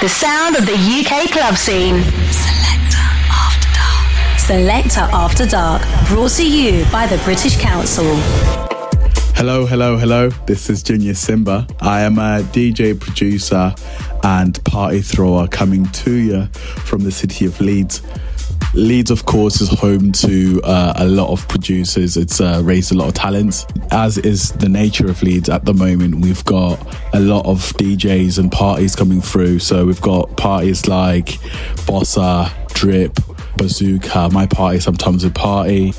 The sound of the UK club scene. Selector After Dark. Selector After Dark. Brought to you by the British Council. Hello, hello, hello. This is Junior Simba. I am a DJ, producer, and party thrower coming to you from the city of Leeds. Leeds, of course, is home to uh, a lot of producers. It's uh, raised a lot of talents, as is the nature of Leeds at the moment. We've got a lot of DJs and parties coming through. So we've got parties like Bossa, Drip, Bazooka, my party, sometimes a party.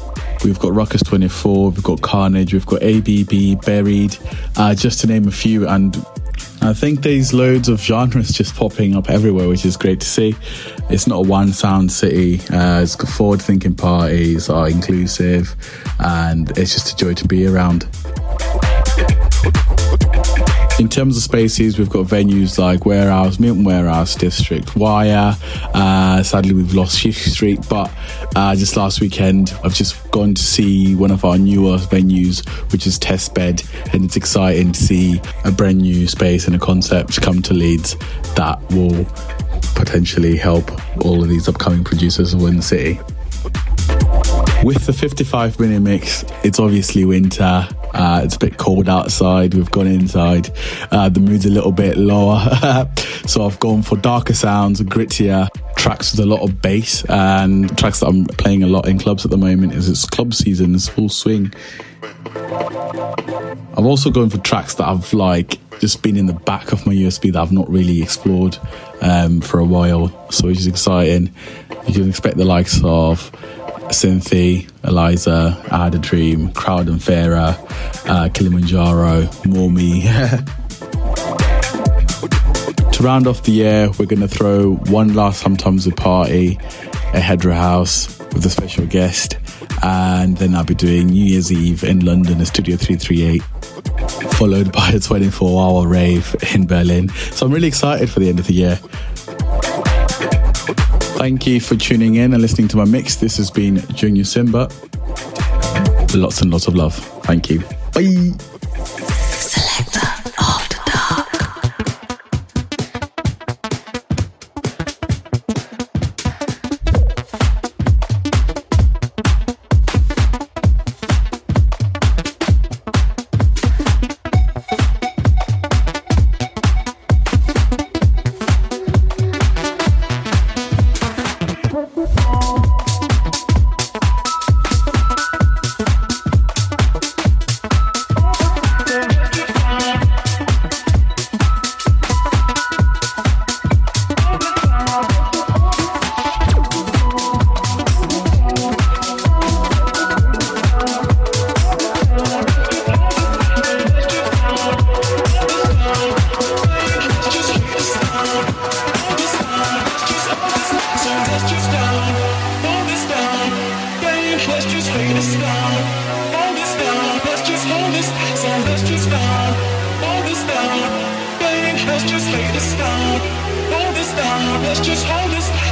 We've got Ruckus 24, we've got Carnage, we've got ABB, Buried, uh, just to name a few. And I think there's loads of genres just popping up everywhere, which is great to see. It's not a one sound city. Uh, it's forward thinking parties are inclusive, and it's just a joy to be around. In terms of spaces, we've got venues like Warehouse, Milton Warehouse District, Wire. Uh, sadly, we've lost Sheaf Street, but uh, just last weekend, I've just gone to see one of our newer venues, which is Testbed, and it's exciting to see a brand new space and a concept come to Leeds that will potentially help all of these upcoming producers within the city. With the 55 minute mix, it's obviously winter. Uh, it's a bit cold outside. We've gone inside. Uh, the mood's a little bit lower. so I've gone for darker sounds, grittier tracks with a lot of bass and tracks that I'm playing a lot in clubs at the moment is it's club season, it's full swing. I'm also going for tracks that I've like just been in the back of my USB that I've not really explored um, for a while. So is exciting. You can expect the likes of Cynthie, Eliza, I Had a Dream, Crowd and Fairer, uh, Kilimanjaro, More Me. to round off the year, we're going to throw one last Sometimes a Party at Headrow House with a special guest. And then I'll be doing New Year's Eve in London at Studio 338, followed by a 24 hour rave in Berlin. So I'm really excited for the end of the year. Thank you for tuning in and listening to my mix. This has been Junior Simba. Lots and lots of love. Thank you. Bye.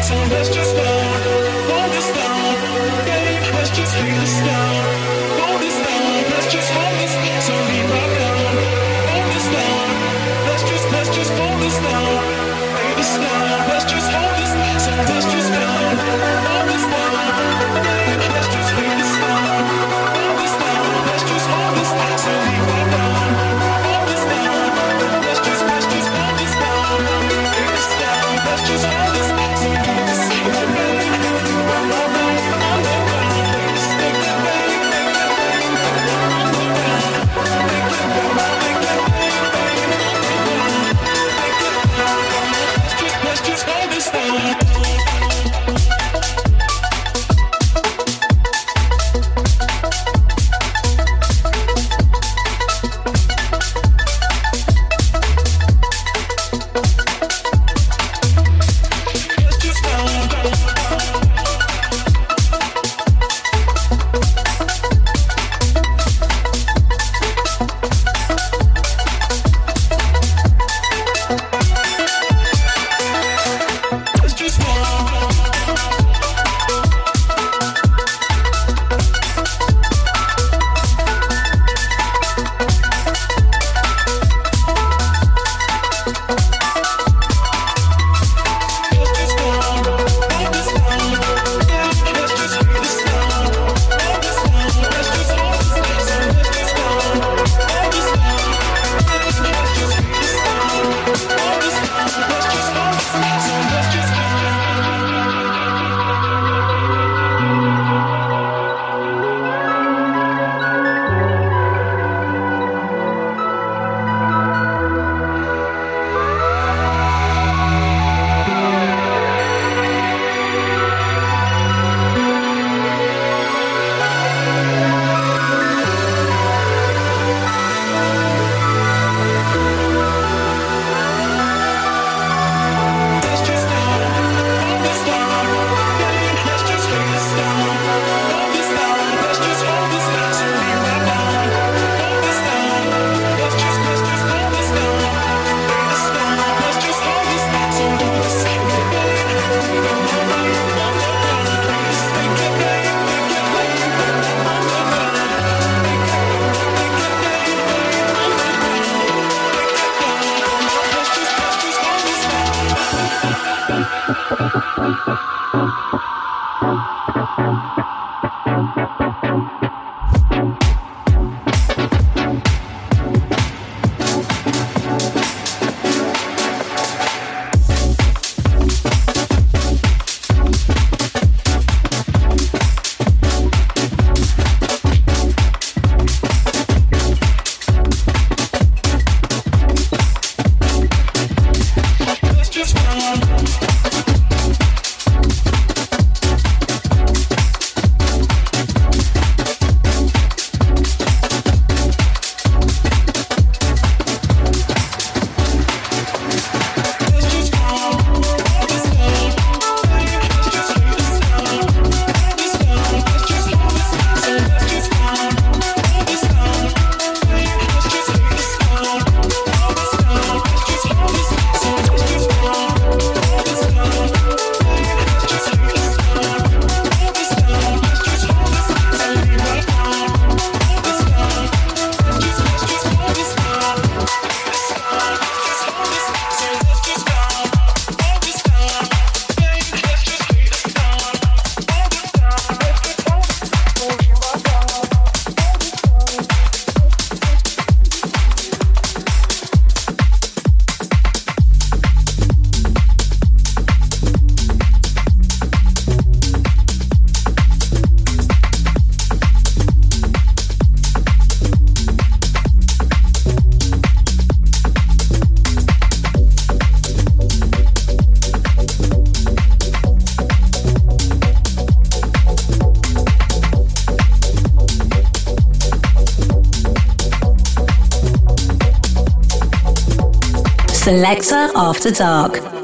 So let's just go. Selector After Dark.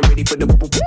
The way we do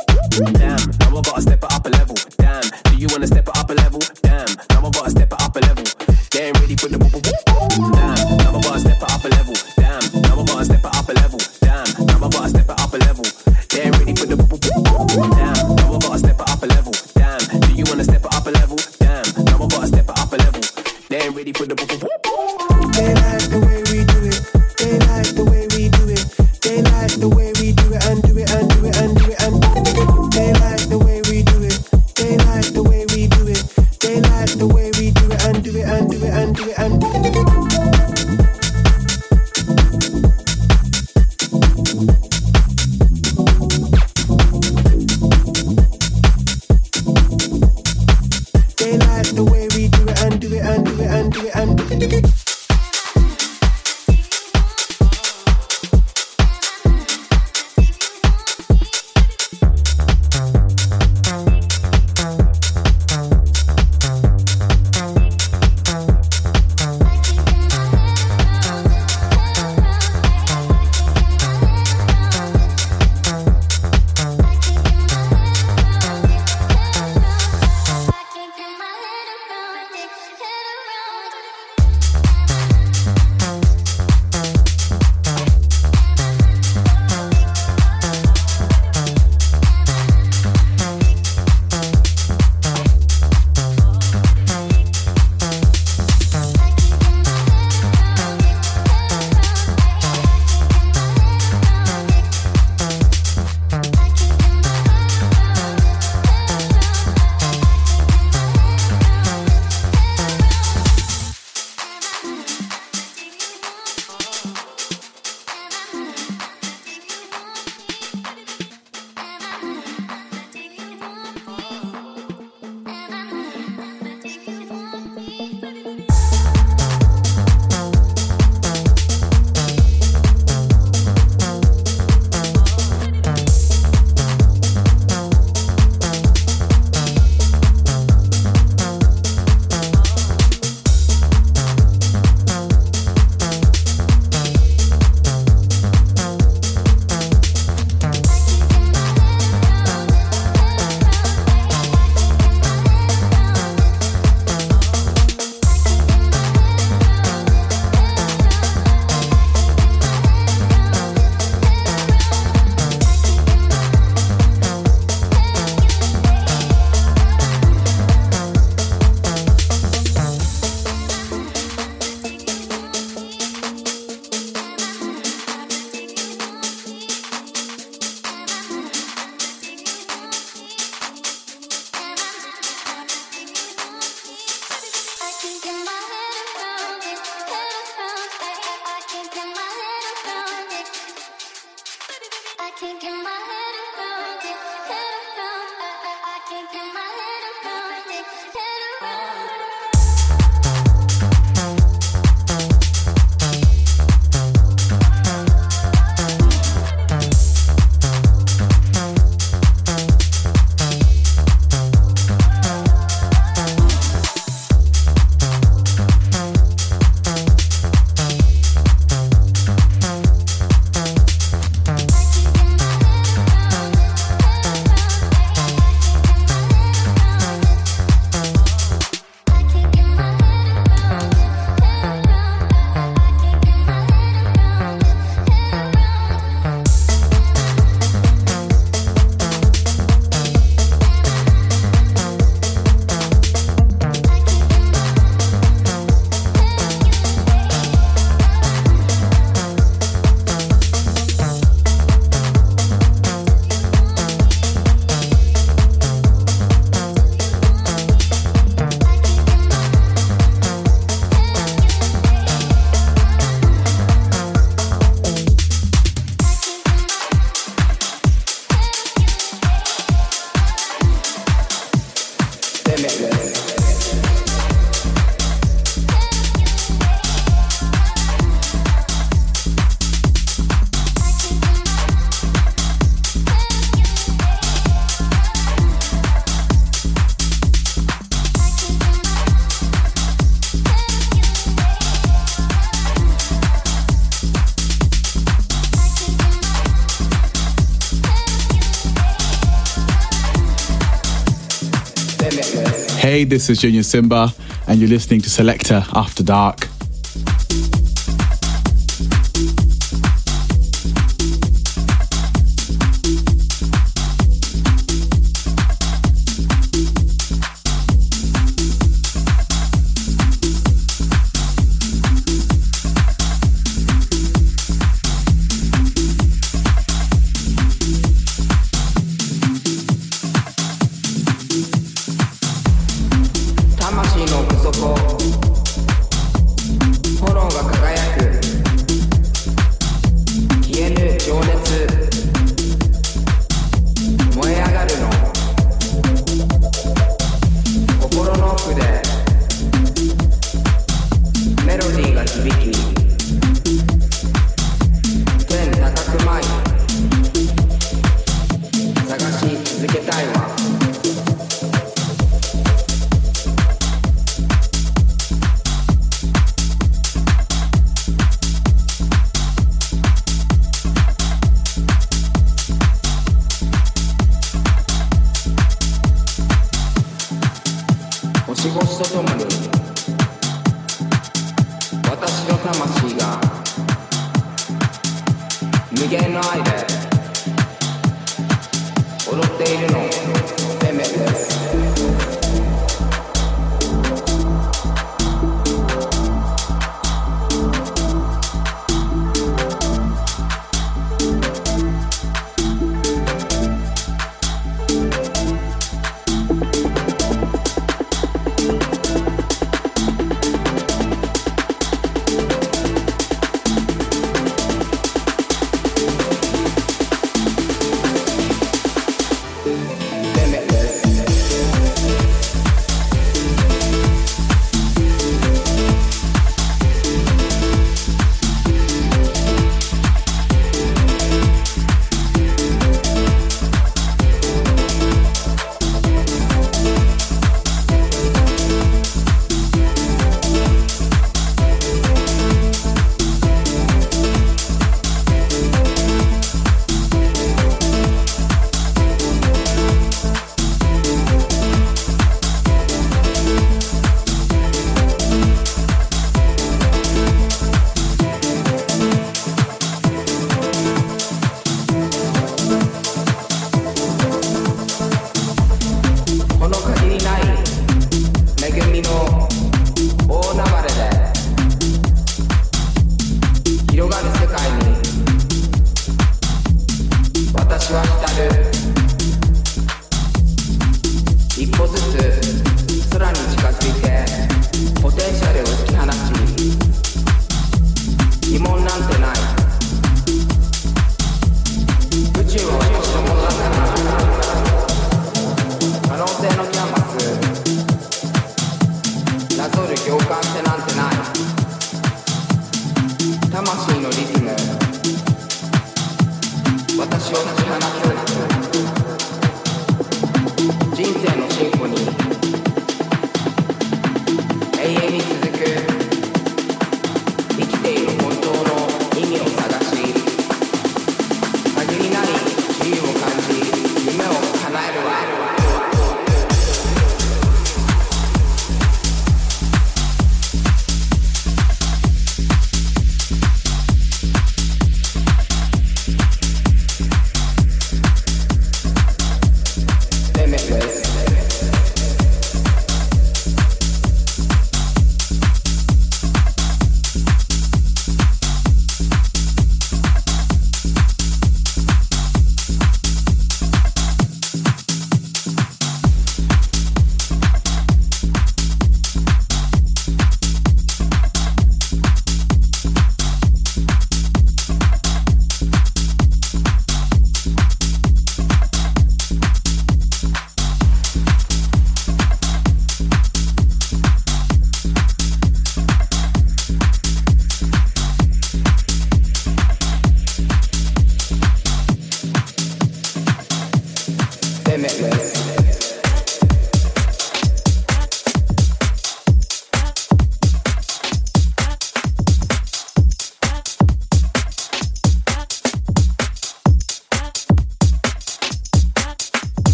Hey, this is Junior Simba, and you're listening to Selector After Dark.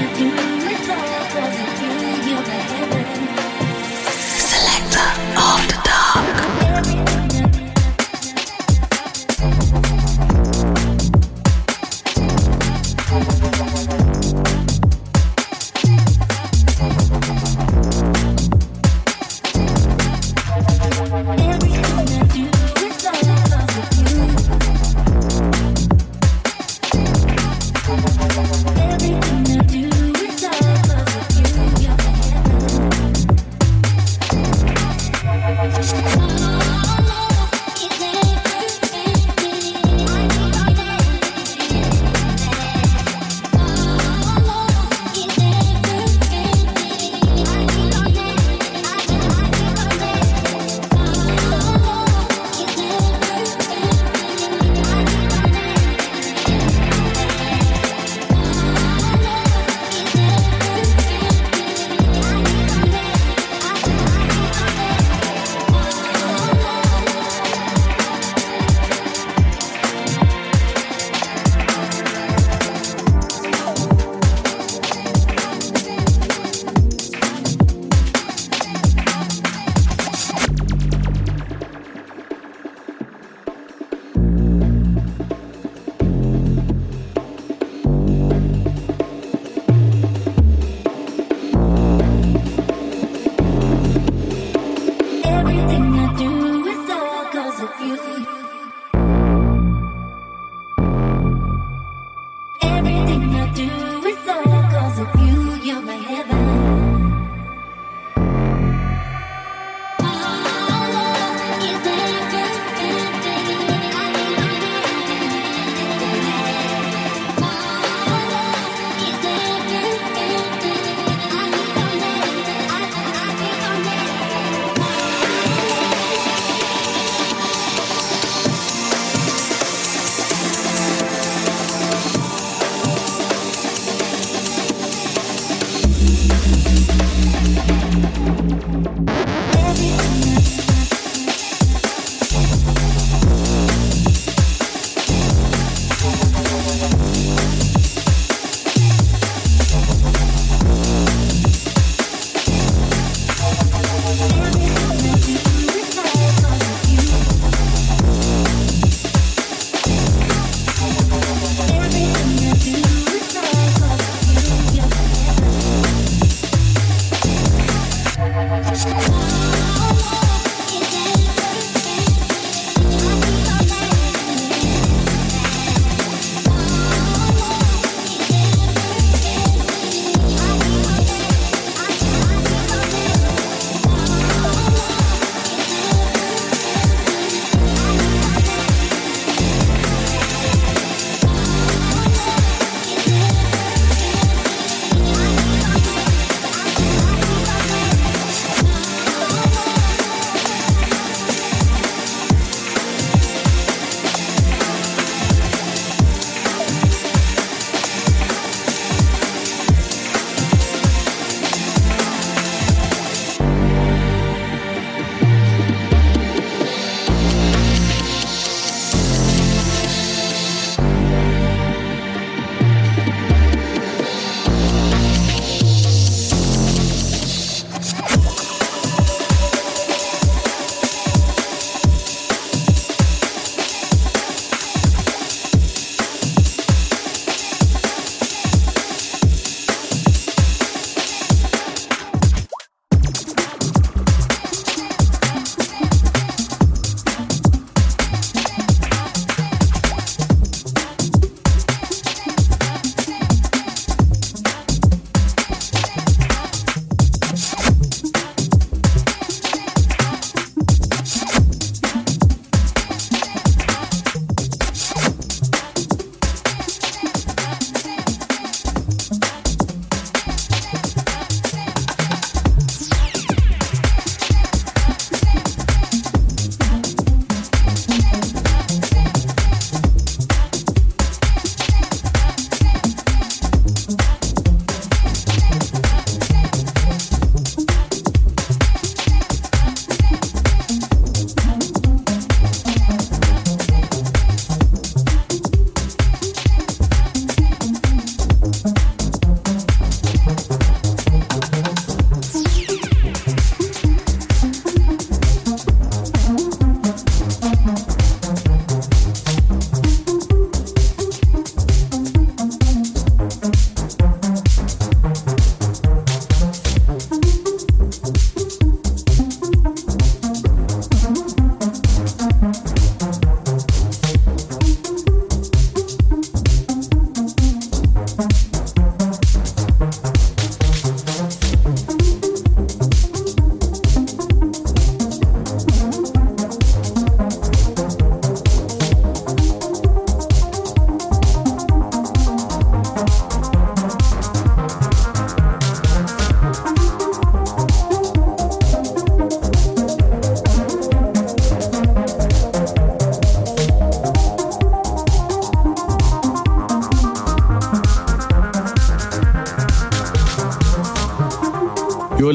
you.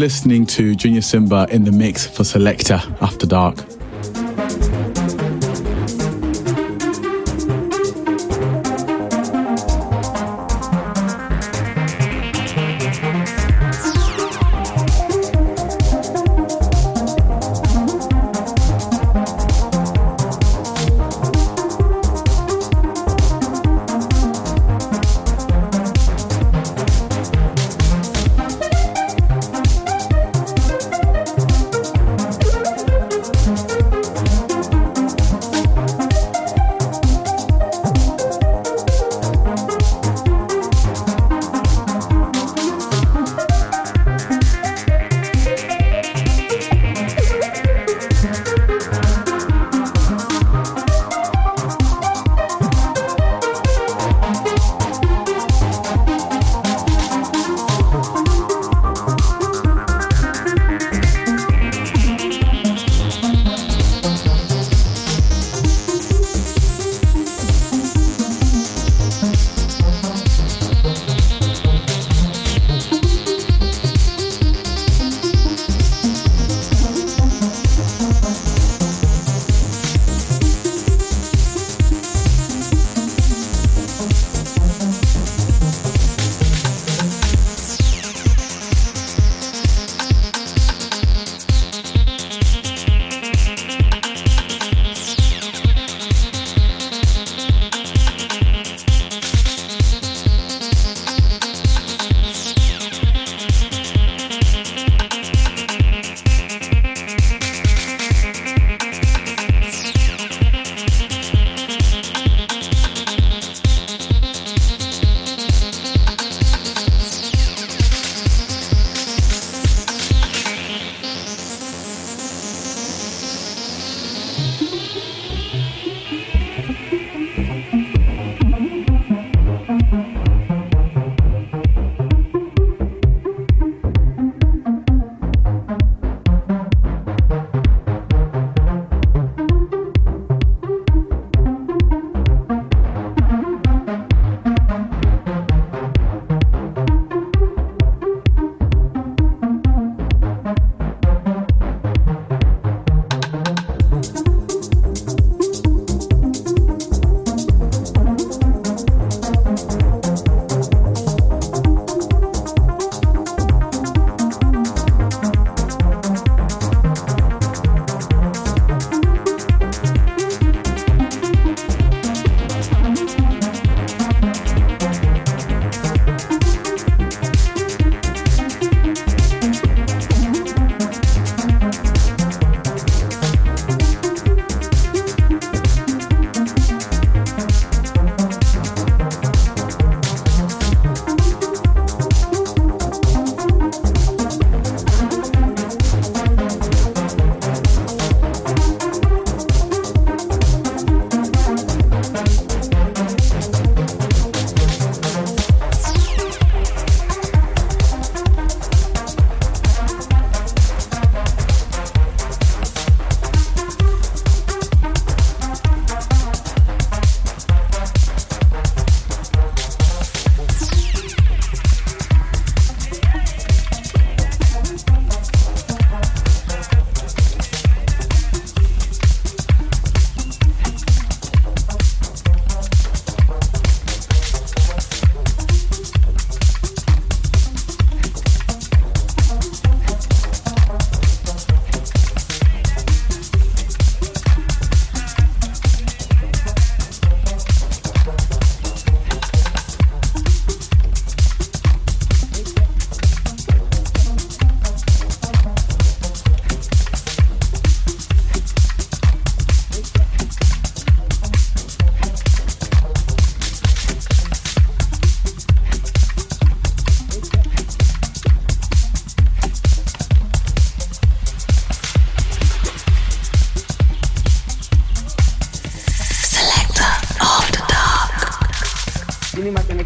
listening to Junior Simba in the mix for Selector After Dark.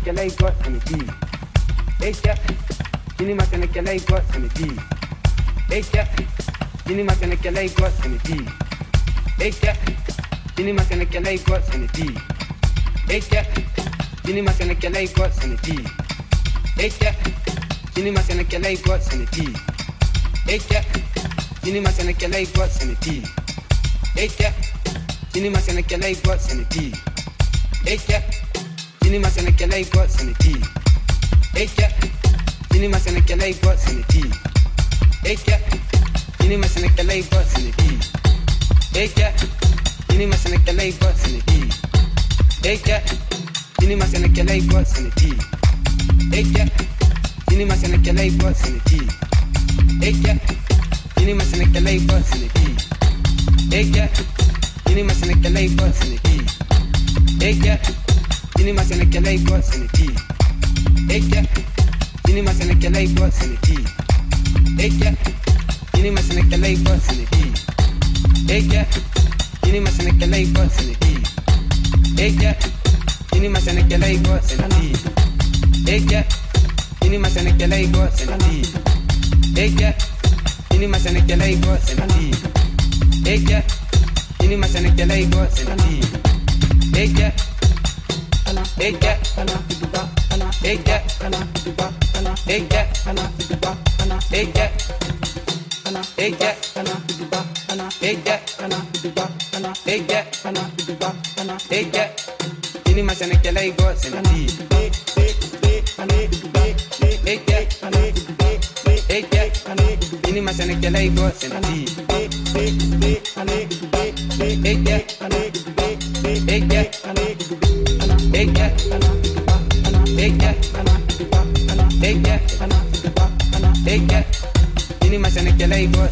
تنكلا يقول حمدي إيكا كيني ما تنكلا يقول حمدي إيكا كيني ما تنكلا يقول حمدي إيكا كيني ما تنكلا يقول حمدي إيكا كيني ما تنكلا يقول حمدي إيكا كيني ما تنكلا يقول حمدي إيكا كيني ما تنكلا يقول حمدي إيكا كيني ما تنكلا يقول حمدي إيكا Sini masenekela iko sanity. Eke. Sini masenekela iko sanity. Eke. Sini masenekela iko sanity. Eke. Sini masenekela iko sanity. Eke. Sini masenekela iko sanity. Eke. Sini masenekela iko sanity. Eke. Sini masenekela Cinema senekele iko seneki. Eke. Cinema senekele iko seneki. Eke. Cinema senekele iko seneki. Eke. Cinema senekele iko seneki. Eke. Cinema senekele iko seneki. Eke. Cinema senekele iko seneki. Eke. Cinema senekele iko seneki. Eke. Cinema senekele iko seneki. Eke. Hey, yeah. Ella, ella, ini masih anak lagi kok,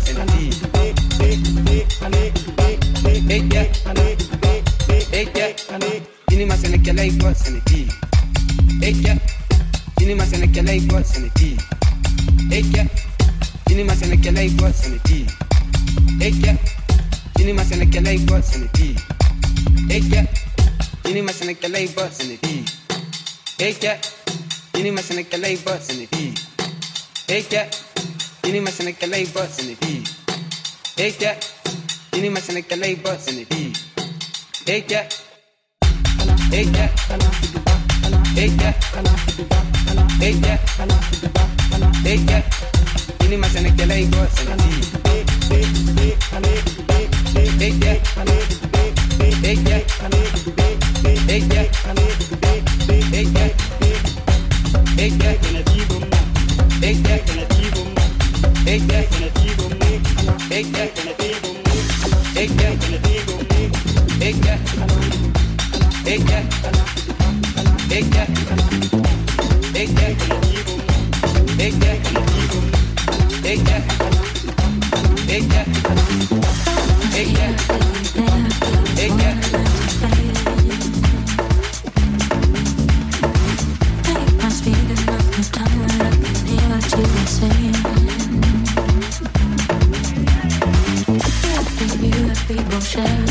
bus. And if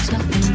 something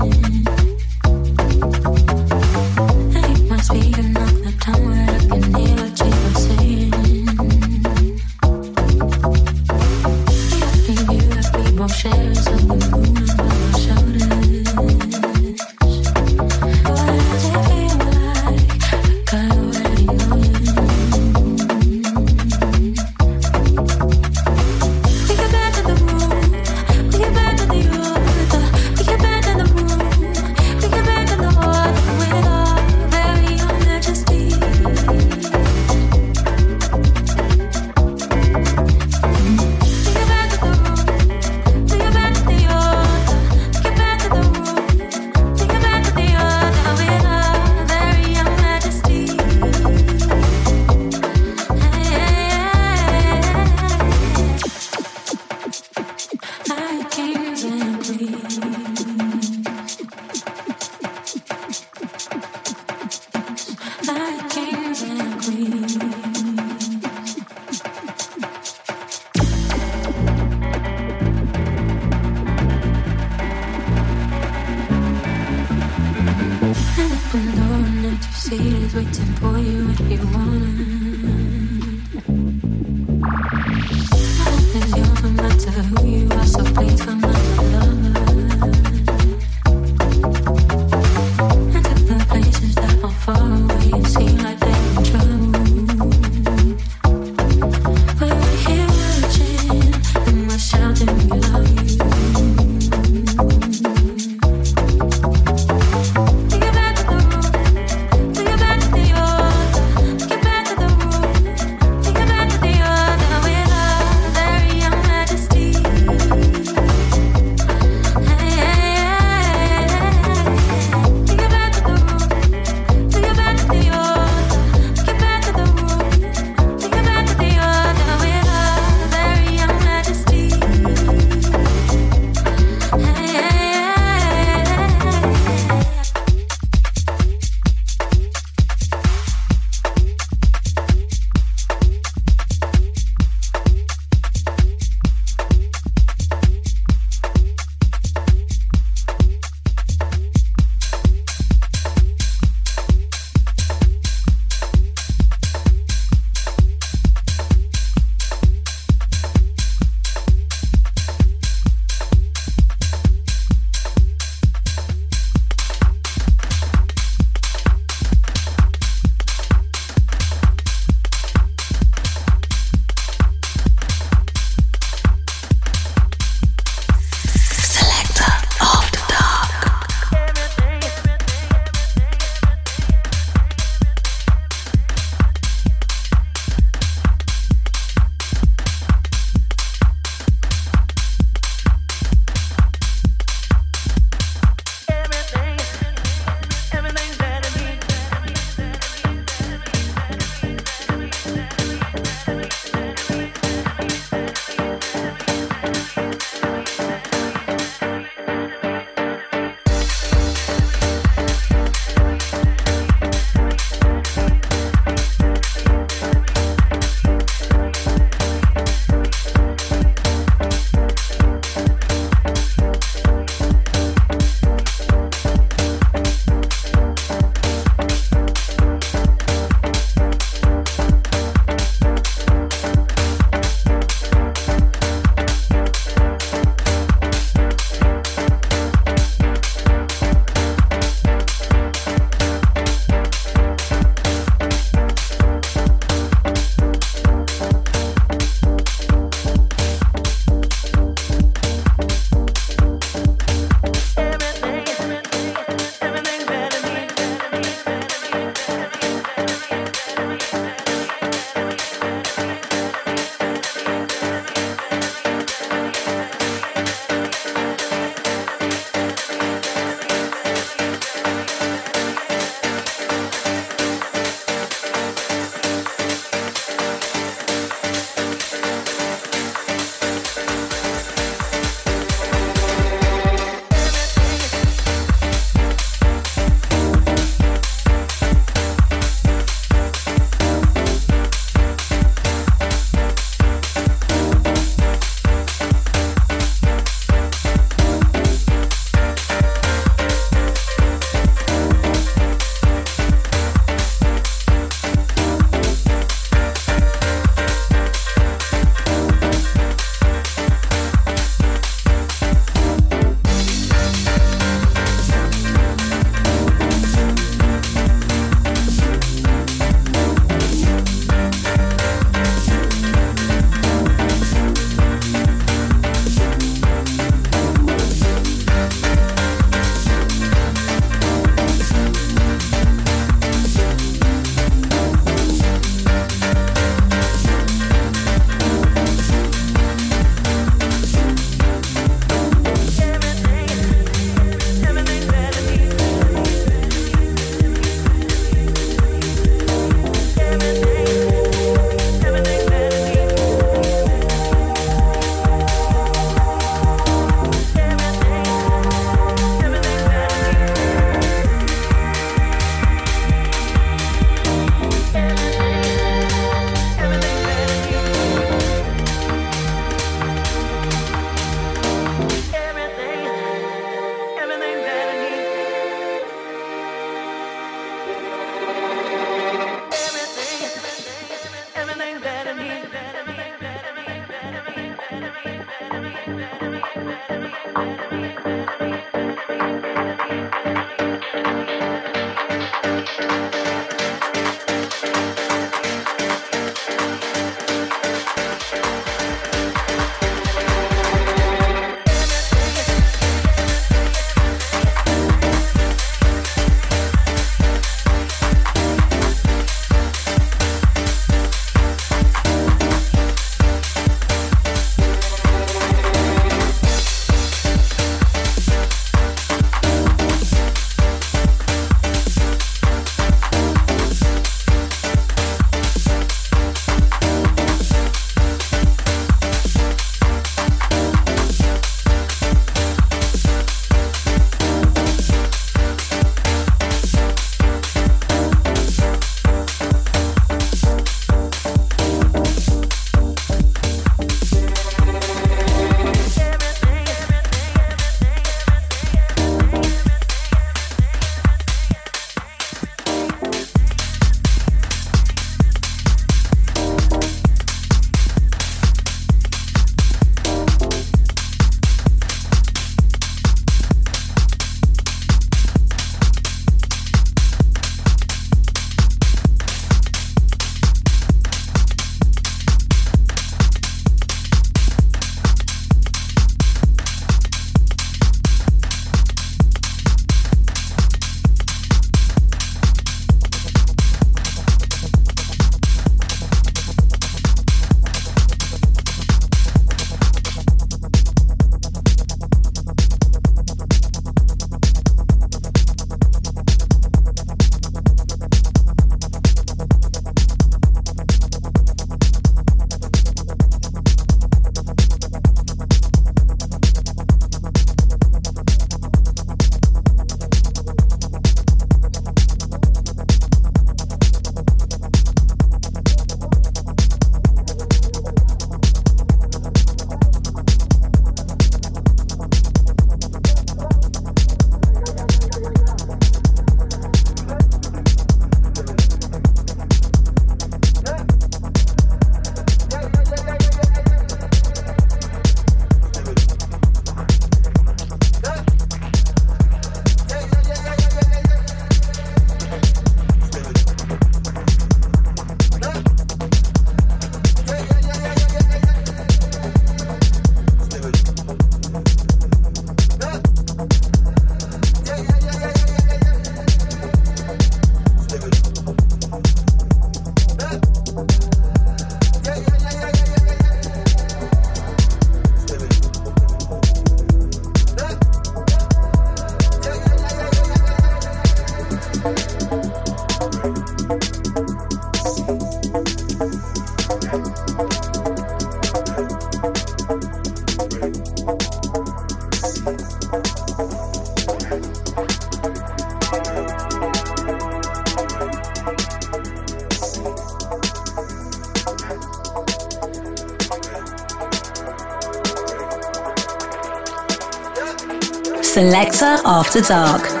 Selector After Dark.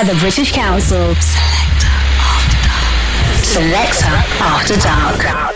By the British Council. Selector After Dark. Selector After Dark.